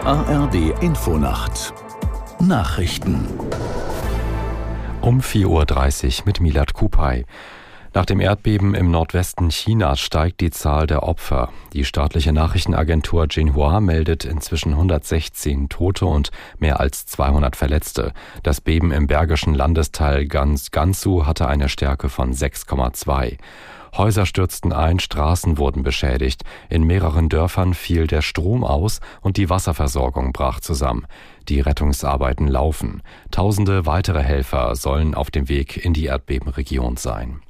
ARD Infonacht Nachrichten um 4.30 Uhr mit Milad Kupay. Nach dem Erdbeben im Nordwesten Chinas steigt die Zahl der Opfer. Die staatliche Nachrichtenagentur Xinhua meldet inzwischen 116 Tote und mehr als 200 Verletzte. Das Beben im bergischen Landesteil Gansu hatte eine Stärke von 6,2. Häuser stürzten ein, Straßen wurden beschädigt. In mehreren Dörfern fiel der Strom aus und die Wasserversorgung brach zusammen. Die Rettungsarbeiten laufen. Tausende weitere Helfer sollen auf dem Weg in die Erdbebenregion sein.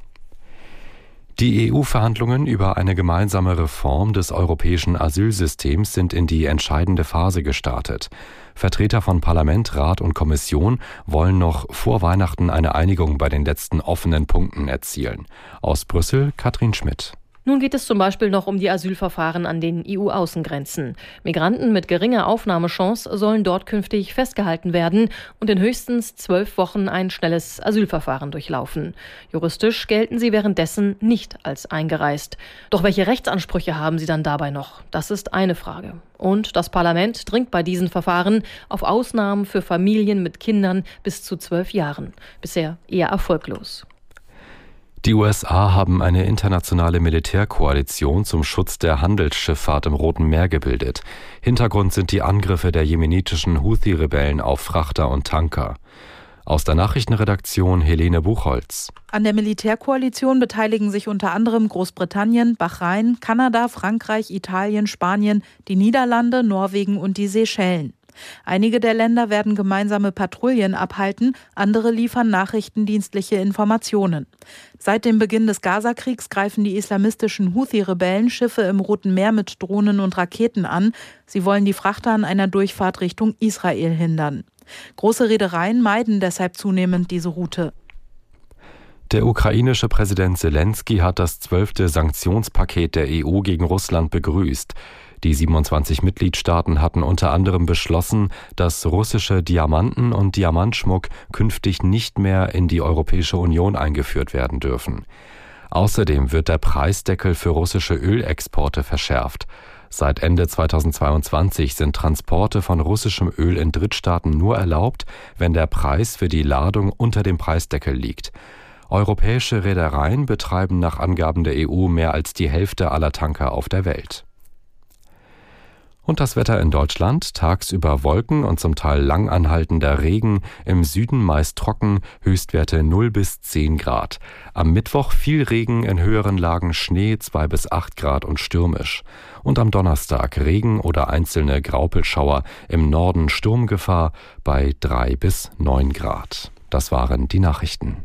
Die EU-Verhandlungen über eine gemeinsame Reform des europäischen Asylsystems sind in die entscheidende Phase gestartet. Vertreter von Parlament, Rat und Kommission wollen noch vor Weihnachten eine Einigung bei den letzten offenen Punkten erzielen. Aus Brüssel Katrin Schmidt. Nun geht es zum Beispiel noch um die Asylverfahren an den EU-Außengrenzen. Migranten mit geringer Aufnahmechance sollen dort künftig festgehalten werden und in höchstens zwölf Wochen ein schnelles Asylverfahren durchlaufen. Juristisch gelten sie währenddessen nicht als eingereist. Doch welche Rechtsansprüche haben sie dann dabei noch? Das ist eine Frage. Und das Parlament dringt bei diesen Verfahren auf Ausnahmen für Familien mit Kindern bis zu zwölf Jahren. Bisher eher erfolglos. Die USA haben eine internationale Militärkoalition zum Schutz der Handelsschifffahrt im Roten Meer gebildet. Hintergrund sind die Angriffe der jemenitischen Houthi-Rebellen auf Frachter und Tanker. Aus der Nachrichtenredaktion Helene Buchholz. An der Militärkoalition beteiligen sich unter anderem Großbritannien, Bahrain, Kanada, Frankreich, Italien, Spanien, die Niederlande, Norwegen und die Seychellen. Einige der Länder werden gemeinsame Patrouillen abhalten, andere liefern nachrichtendienstliche Informationen. Seit dem Beginn des Gazakriegs greifen die islamistischen Houthi-Rebellen Schiffe im Roten Meer mit Drohnen und Raketen an. Sie wollen die Frachter an einer Durchfahrt Richtung Israel hindern. Große Reedereien meiden deshalb zunehmend diese Route. Der ukrainische Präsident Zelensky hat das zwölfte Sanktionspaket der EU gegen Russland begrüßt. Die 27 Mitgliedstaaten hatten unter anderem beschlossen, dass russische Diamanten und Diamantschmuck künftig nicht mehr in die Europäische Union eingeführt werden dürfen. Außerdem wird der Preisdeckel für russische Ölexporte verschärft. Seit Ende 2022 sind Transporte von russischem Öl in Drittstaaten nur erlaubt, wenn der Preis für die Ladung unter dem Preisdeckel liegt. Europäische Reedereien betreiben nach Angaben der EU mehr als die Hälfte aller Tanker auf der Welt. Und das Wetter in Deutschland tagsüber Wolken und zum Teil lang anhaltender Regen, im Süden meist trocken, Höchstwerte 0 bis 10 Grad. Am Mittwoch viel Regen, in höheren Lagen Schnee 2 bis 8 Grad und stürmisch. Und am Donnerstag Regen oder einzelne Graupelschauer, im Norden Sturmgefahr bei 3 bis 9 Grad. Das waren die Nachrichten.